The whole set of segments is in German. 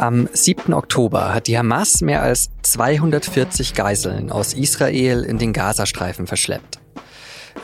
Am 7. Oktober hat die Hamas mehr als 240 Geiseln aus Israel in den Gazastreifen verschleppt.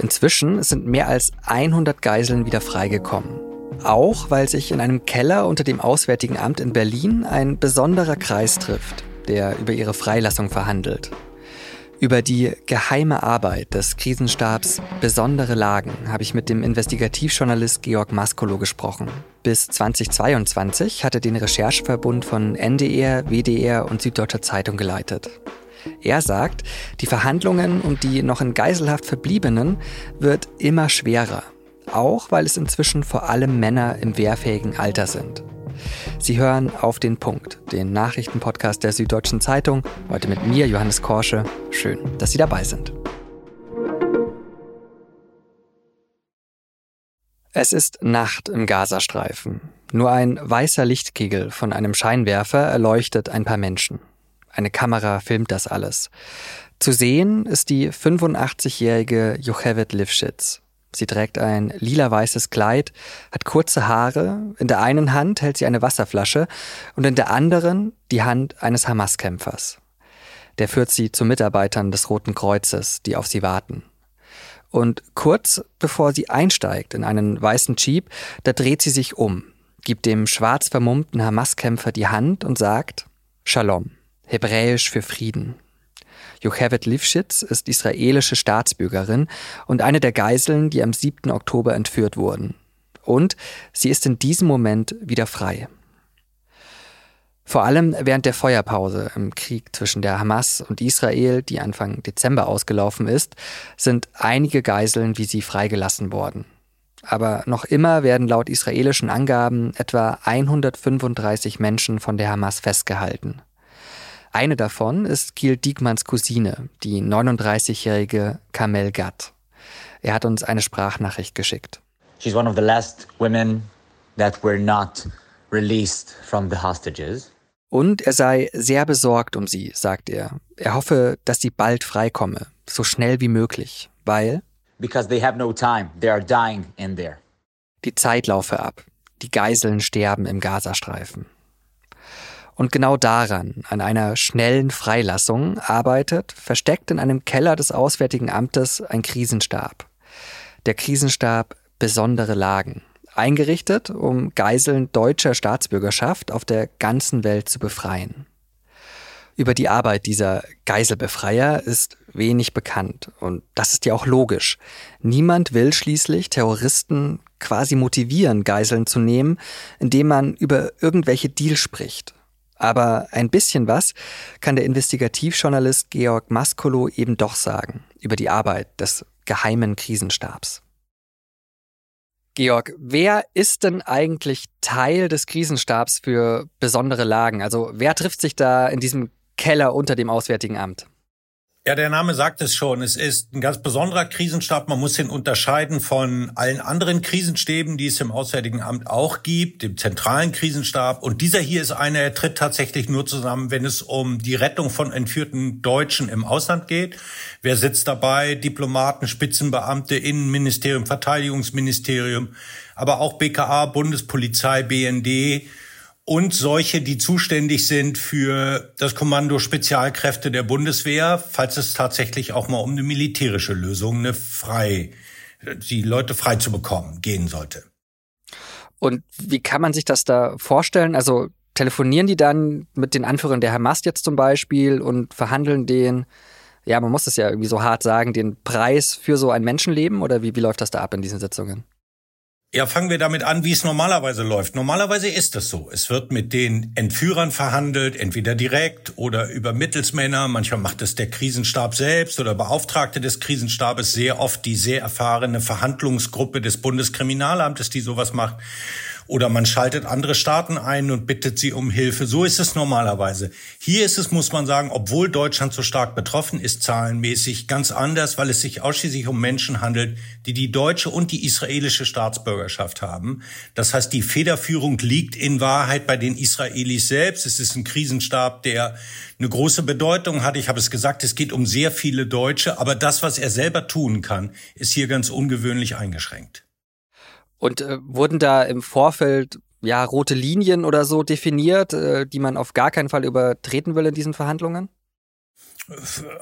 Inzwischen sind mehr als 100 Geiseln wieder freigekommen. Auch weil sich in einem Keller unter dem Auswärtigen Amt in Berlin ein besonderer Kreis trifft, der über ihre Freilassung verhandelt. Über die geheime Arbeit des Krisenstabs Besondere Lagen habe ich mit dem Investigativjournalist Georg Maskolo gesprochen. Bis 2022 hat er den Rechercheverbund von NDR, WDR und Süddeutscher Zeitung geleitet. Er sagt, die Verhandlungen um die noch in Geiselhaft Verbliebenen wird immer schwerer, auch weil es inzwischen vor allem Männer im wehrfähigen Alter sind. Sie hören auf den Punkt, den Nachrichtenpodcast der Süddeutschen Zeitung, heute mit mir, Johannes Korsche. Schön, dass Sie dabei sind. Es ist Nacht im Gazastreifen. Nur ein weißer Lichtkegel von einem Scheinwerfer erleuchtet ein paar Menschen. Eine Kamera filmt das alles. Zu sehen ist die 85-jährige Jochevet Livschitz. Sie trägt ein lila-weißes Kleid, hat kurze Haare, in der einen Hand hält sie eine Wasserflasche und in der anderen die Hand eines Hamas-Kämpfers. Der führt sie zu Mitarbeitern des Roten Kreuzes, die auf sie warten. Und kurz bevor sie einsteigt in einen weißen Jeep, da dreht sie sich um, gibt dem schwarz vermummten Hamas-Kämpfer die Hand und sagt Shalom, hebräisch für Frieden. Jochevet Livschitz ist israelische Staatsbürgerin und eine der Geiseln, die am 7. Oktober entführt wurden. Und sie ist in diesem Moment wieder frei. Vor allem während der Feuerpause im Krieg zwischen der Hamas und Israel, die Anfang Dezember ausgelaufen ist, sind einige Geiseln wie sie freigelassen worden. Aber noch immer werden laut israelischen Angaben etwa 135 Menschen von der Hamas festgehalten. Eine davon ist Kiel Diekmanns Cousine, die 39-jährige Kamel Gatt. Er hat uns eine Sprachnachricht geschickt. She's one of the last women that were not released from the hostages. Und er sei sehr besorgt um sie, sagt er. Er hoffe, dass sie bald freikomme, so schnell wie möglich, weil Because they have no time. They are dying in there. Die Zeit laufe ab. Die Geiseln sterben im Gazastreifen. Und genau daran, an einer schnellen Freilassung, arbeitet, versteckt in einem Keller des Auswärtigen Amtes, ein Krisenstab. Der Krisenstab Besondere Lagen. Eingerichtet, um Geiseln deutscher Staatsbürgerschaft auf der ganzen Welt zu befreien. Über die Arbeit dieser Geiselbefreier ist wenig bekannt. Und das ist ja auch logisch. Niemand will schließlich Terroristen quasi motivieren, Geiseln zu nehmen, indem man über irgendwelche Deals spricht. Aber ein bisschen was kann der Investigativjournalist Georg Maskolo eben doch sagen über die Arbeit des geheimen Krisenstabs. Georg, wer ist denn eigentlich Teil des Krisenstabs für besondere Lagen? Also wer trifft sich da in diesem Keller unter dem Auswärtigen Amt? Ja, der Name sagt es schon. Es ist ein ganz besonderer Krisenstab. Man muss ihn unterscheiden von allen anderen Krisenstäben, die es im Auswärtigen Amt auch gibt, dem zentralen Krisenstab. Und dieser hier ist einer, der tritt tatsächlich nur zusammen, wenn es um die Rettung von entführten Deutschen im Ausland geht. Wer sitzt dabei? Diplomaten, Spitzenbeamte, Innenministerium, Verteidigungsministerium, aber auch BKA, Bundespolizei, BND, und solche, die zuständig sind für das Kommando Spezialkräfte der Bundeswehr, falls es tatsächlich auch mal um eine militärische Lösung, eine frei, die Leute frei zu bekommen, gehen sollte. Und wie kann man sich das da vorstellen? Also telefonieren die dann mit den Anführern der Hamas jetzt zum Beispiel und verhandeln den, ja, man muss es ja irgendwie so hart sagen, den Preis für so ein Menschenleben oder wie, wie läuft das da ab in diesen Sitzungen? Ja, fangen wir damit an, wie es normalerweise läuft. Normalerweise ist es so. Es wird mit den Entführern verhandelt, entweder direkt oder über Mittelsmänner. Manchmal macht es der Krisenstab selbst oder Beauftragte des Krisenstabes, sehr oft die sehr erfahrene Verhandlungsgruppe des Bundeskriminalamtes, die sowas macht. Oder man schaltet andere Staaten ein und bittet sie um Hilfe. So ist es normalerweise. Hier ist es, muss man sagen, obwohl Deutschland so stark betroffen ist, zahlenmäßig ganz anders, weil es sich ausschließlich um Menschen handelt, die die deutsche und die israelische Staatsbürgerschaft haben. Das heißt, die Federführung liegt in Wahrheit bei den Israelis selbst. Es ist ein Krisenstab, der eine große Bedeutung hat. Ich habe es gesagt, es geht um sehr viele Deutsche, aber das, was er selber tun kann, ist hier ganz ungewöhnlich eingeschränkt. Und äh, wurden da im Vorfeld ja, rote Linien oder so definiert, äh, die man auf gar keinen Fall übertreten will in diesen Verhandlungen?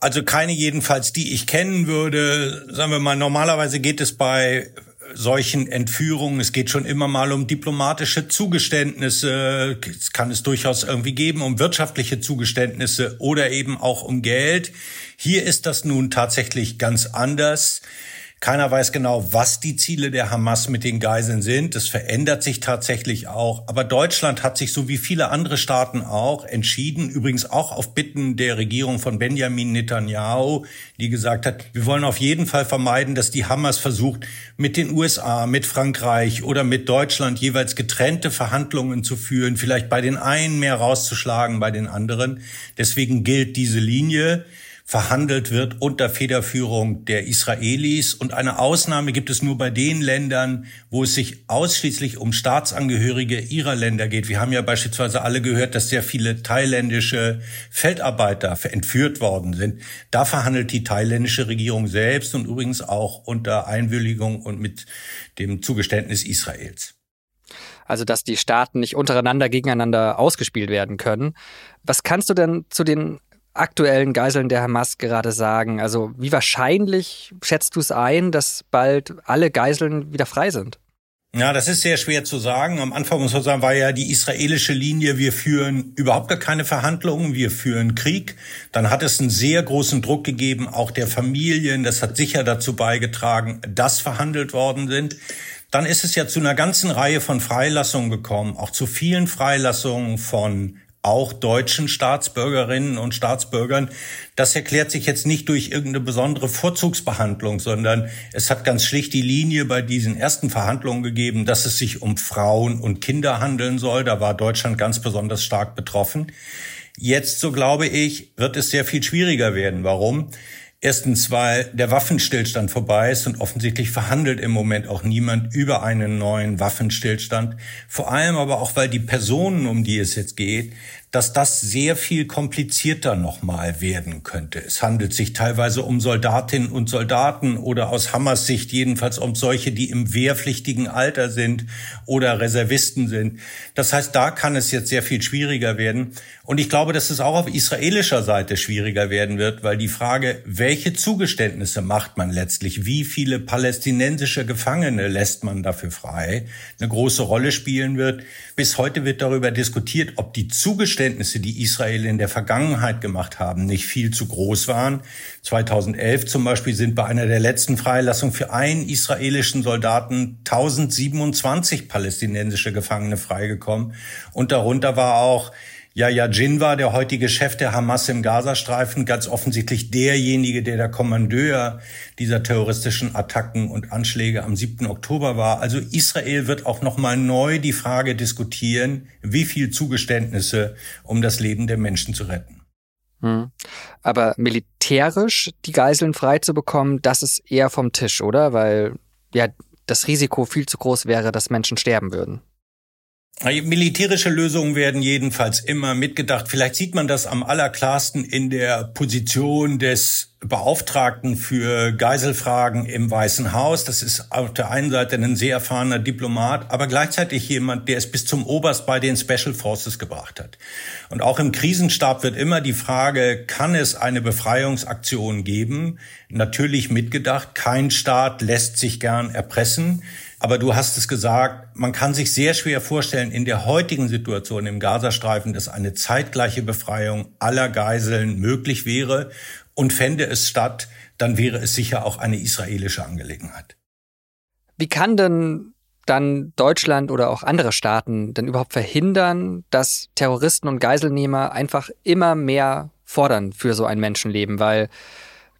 Also keine jedenfalls, die ich kennen würde. Sagen wir mal, normalerweise geht es bei solchen Entführungen. Es geht schon immer mal um diplomatische Zugeständnisse. Es kann es durchaus irgendwie geben, um wirtschaftliche Zugeständnisse oder eben auch um Geld. Hier ist das nun tatsächlich ganz anders. Keiner weiß genau, was die Ziele der Hamas mit den Geiseln sind. Das verändert sich tatsächlich auch. Aber Deutschland hat sich so wie viele andere Staaten auch entschieden, übrigens auch auf Bitten der Regierung von Benjamin Netanyahu, die gesagt hat, wir wollen auf jeden Fall vermeiden, dass die Hamas versucht, mit den USA, mit Frankreich oder mit Deutschland jeweils getrennte Verhandlungen zu führen, vielleicht bei den einen mehr rauszuschlagen, bei den anderen. Deswegen gilt diese Linie verhandelt wird unter Federführung der Israelis. Und eine Ausnahme gibt es nur bei den Ländern, wo es sich ausschließlich um Staatsangehörige ihrer Länder geht. Wir haben ja beispielsweise alle gehört, dass sehr viele thailändische Feldarbeiter entführt worden sind. Da verhandelt die thailändische Regierung selbst und übrigens auch unter Einwilligung und mit dem Zugeständnis Israels. Also, dass die Staaten nicht untereinander gegeneinander ausgespielt werden können. Was kannst du denn zu den aktuellen Geiseln der Hamas gerade sagen? Also wie wahrscheinlich schätzt du es ein, dass bald alle Geiseln wieder frei sind? Ja, das ist sehr schwer zu sagen. Am Anfang muss man sagen, war ja die israelische Linie, wir führen überhaupt gar keine Verhandlungen, wir führen Krieg. Dann hat es einen sehr großen Druck gegeben, auch der Familien. Das hat sicher dazu beigetragen, dass verhandelt worden sind. Dann ist es ja zu einer ganzen Reihe von Freilassungen gekommen, auch zu vielen Freilassungen von auch deutschen Staatsbürgerinnen und Staatsbürgern. Das erklärt sich jetzt nicht durch irgendeine besondere Vorzugsbehandlung, sondern es hat ganz schlicht die Linie bei diesen ersten Verhandlungen gegeben, dass es sich um Frauen und Kinder handeln soll. Da war Deutschland ganz besonders stark betroffen. Jetzt, so glaube ich, wird es sehr viel schwieriger werden. Warum? Erstens, weil der Waffenstillstand vorbei ist und offensichtlich verhandelt im Moment auch niemand über einen neuen Waffenstillstand. Vor allem aber auch, weil die Personen, um die es jetzt geht, dass das sehr viel komplizierter nochmal werden könnte. Es handelt sich teilweise um Soldatinnen und Soldaten oder aus Hammers Sicht jedenfalls um solche, die im wehrpflichtigen Alter sind oder Reservisten sind. Das heißt, da kann es jetzt sehr viel schwieriger werden. Und ich glaube, dass es auch auf israelischer Seite schwieriger werden wird, weil die Frage, welche Zugeständnisse macht man letztlich, wie viele palästinensische Gefangene lässt man dafür frei, eine große Rolle spielen wird. Bis heute wird darüber diskutiert, ob die Zugeständnisse, die Israel in der Vergangenheit gemacht haben, nicht viel zu groß waren. 2011 zum Beispiel sind bei einer der letzten Freilassungen für einen israelischen Soldaten 1027 palästinensische Gefangene freigekommen. Und darunter war auch Yahya Jinwa, der heutige Chef der Hamas im Gazastreifen, ganz offensichtlich derjenige, der der Kommandeur dieser terroristischen Attacken und Anschläge am 7. Oktober war. Also Israel wird auch nochmal neu die Frage diskutieren, wie viel Zugeständnisse, um das Leben der Menschen zu retten. Hm. Aber militärisch die Geiseln frei zu bekommen, das ist eher vom Tisch, oder? Weil ja das Risiko viel zu groß wäre, dass Menschen sterben würden. Militärische Lösungen werden jedenfalls immer mitgedacht. Vielleicht sieht man das am allerklarsten in der Position des Beauftragten für Geiselfragen im Weißen Haus. Das ist auf der einen Seite ein sehr erfahrener Diplomat, aber gleichzeitig jemand, der es bis zum Oberst bei den Special Forces gebracht hat. Und auch im Krisenstab wird immer die Frage, kann es eine Befreiungsaktion geben? Natürlich mitgedacht. Kein Staat lässt sich gern erpressen. Aber du hast es gesagt, man kann sich sehr schwer vorstellen, in der heutigen Situation im Gazastreifen, dass eine zeitgleiche Befreiung aller Geiseln möglich wäre. Und fände es statt, dann wäre es sicher auch eine israelische Angelegenheit. Wie kann denn dann Deutschland oder auch andere Staaten denn überhaupt verhindern, dass Terroristen und Geiselnehmer einfach immer mehr fordern für so ein Menschenleben? Weil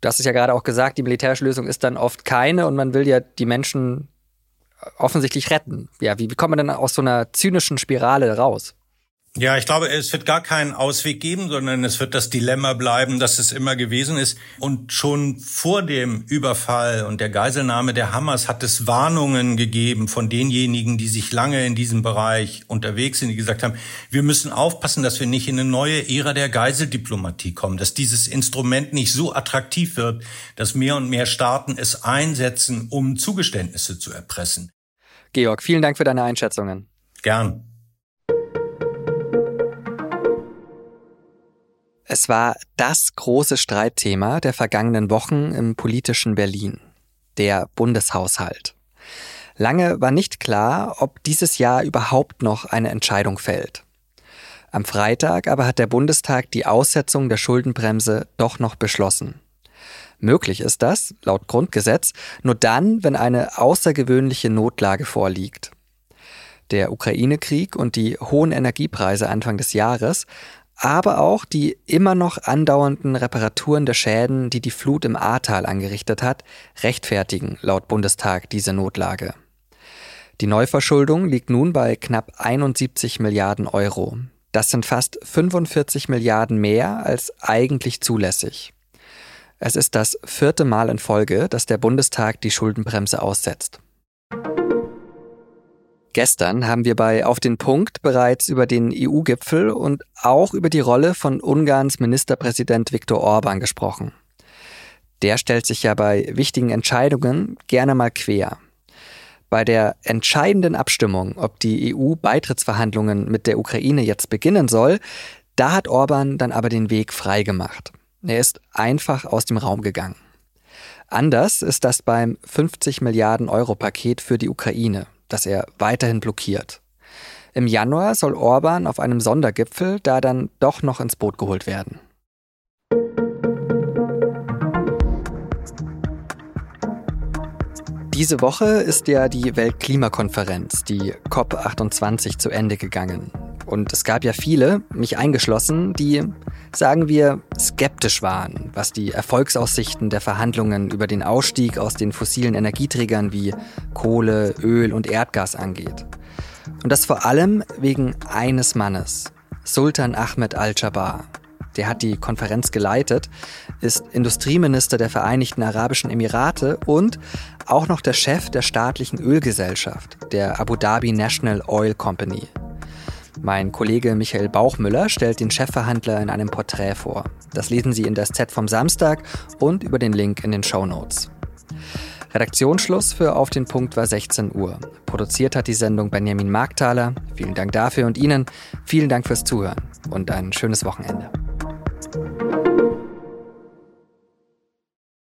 du hast es ja gerade auch gesagt, die militärische Lösung ist dann oft keine und man will ja die Menschen offensichtlich retten. Ja, wie, wie kommt man denn aus so einer zynischen Spirale raus? Ja, ich glaube, es wird gar keinen Ausweg geben, sondern es wird das Dilemma bleiben, dass es immer gewesen ist. Und schon vor dem Überfall und der Geiselnahme der Hamas hat es Warnungen gegeben von denjenigen, die sich lange in diesem Bereich unterwegs sind, die gesagt haben, wir müssen aufpassen, dass wir nicht in eine neue Ära der Geiseldiplomatie kommen, dass dieses Instrument nicht so attraktiv wird, dass mehr und mehr Staaten es einsetzen, um Zugeständnisse zu erpressen. Georg, vielen Dank für deine Einschätzungen. Gern. Es war das große Streitthema der vergangenen Wochen im politischen Berlin, der Bundeshaushalt. Lange war nicht klar, ob dieses Jahr überhaupt noch eine Entscheidung fällt. Am Freitag aber hat der Bundestag die Aussetzung der Schuldenbremse doch noch beschlossen. Möglich ist das, laut Grundgesetz, nur dann, wenn eine außergewöhnliche Notlage vorliegt. Der Ukraine-Krieg und die hohen Energiepreise Anfang des Jahres aber auch die immer noch andauernden Reparaturen der Schäden, die die Flut im Ahrtal angerichtet hat, rechtfertigen laut Bundestag diese Notlage. Die Neuverschuldung liegt nun bei knapp 71 Milliarden Euro. Das sind fast 45 Milliarden mehr als eigentlich zulässig. Es ist das vierte Mal in Folge, dass der Bundestag die Schuldenbremse aussetzt. Gestern haben wir bei Auf den Punkt bereits über den EU-Gipfel und auch über die Rolle von Ungarns Ministerpräsident Viktor Orban gesprochen. Der stellt sich ja bei wichtigen Entscheidungen gerne mal quer. Bei der entscheidenden Abstimmung, ob die EU-Beitrittsverhandlungen mit der Ukraine jetzt beginnen soll, da hat Orban dann aber den Weg freigemacht. Er ist einfach aus dem Raum gegangen. Anders ist das beim 50 Milliarden Euro Paket für die Ukraine das er weiterhin blockiert. Im Januar soll Orban auf einem Sondergipfel da dann doch noch ins Boot geholt werden. Diese Woche ist ja die Weltklimakonferenz, die COP28, zu Ende gegangen. Und es gab ja viele, mich eingeschlossen, die, sagen wir, skeptisch waren, was die Erfolgsaussichten der Verhandlungen über den Ausstieg aus den fossilen Energieträgern wie Kohle, Öl und Erdgas angeht. Und das vor allem wegen eines Mannes, Sultan Ahmed al-Jabbar. Der hat die Konferenz geleitet, ist Industrieminister der Vereinigten Arabischen Emirate und auch noch der Chef der staatlichen Ölgesellschaft, der Abu Dhabi National Oil Company. Mein Kollege Michael Bauchmüller stellt den Chefverhandler in einem Porträt vor. Das lesen Sie in das Z vom Samstag und über den Link in den Show Notes. Redaktionsschluss für Auf den Punkt war 16 Uhr. Produziert hat die Sendung Benjamin Markthaler. Vielen Dank dafür und Ihnen. Vielen Dank fürs Zuhören und ein schönes Wochenende.